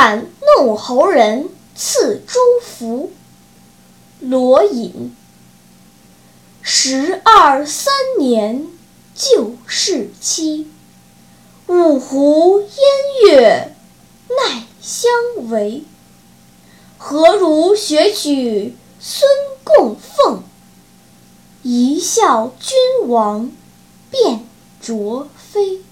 但怒侯人赐朱符。罗隐。十二三年旧事期，五湖烟月奈相违。何如学取孙供奉？一笑君王便卓飞。